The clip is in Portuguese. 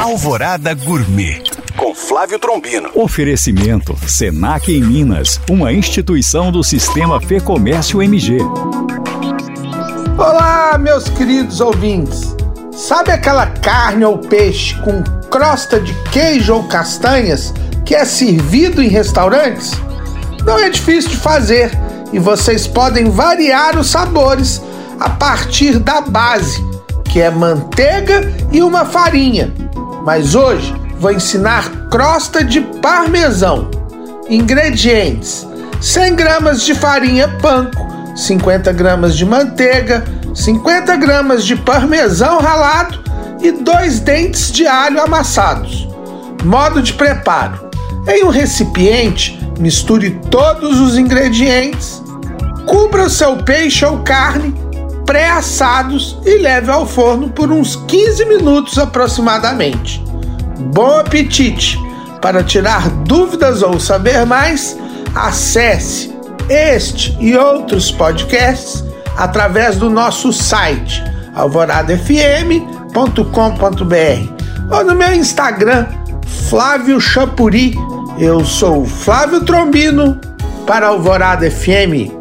Alvorada Gourmet com Flávio Trombino. Oferecimento Senac em Minas, uma instituição do Sistema Fê Comércio MG. Olá, meus queridos ouvintes. Sabe aquela carne ou peixe com crosta de queijo ou castanhas que é servido em restaurantes? Não é difícil de fazer e vocês podem variar os sabores a partir da base, que é manteiga e uma farinha. Mas hoje vou ensinar crosta de parmesão. Ingredientes: 100 gramas de farinha panko, 50 gramas de manteiga, 50 gramas de parmesão ralado e dois dentes de alho amassados. Modo de preparo: em um recipiente, misture todos os ingredientes, cubra o seu peixe ou carne pré-assados e leve ao forno por uns 15 minutos aproximadamente. Bom apetite! Para tirar dúvidas ou saber mais, acesse este e outros podcasts através do nosso site alvoradafm.com.br ou no meu Instagram, Flávio Chapuri. Eu sou Flávio Trombino para Alvorada FM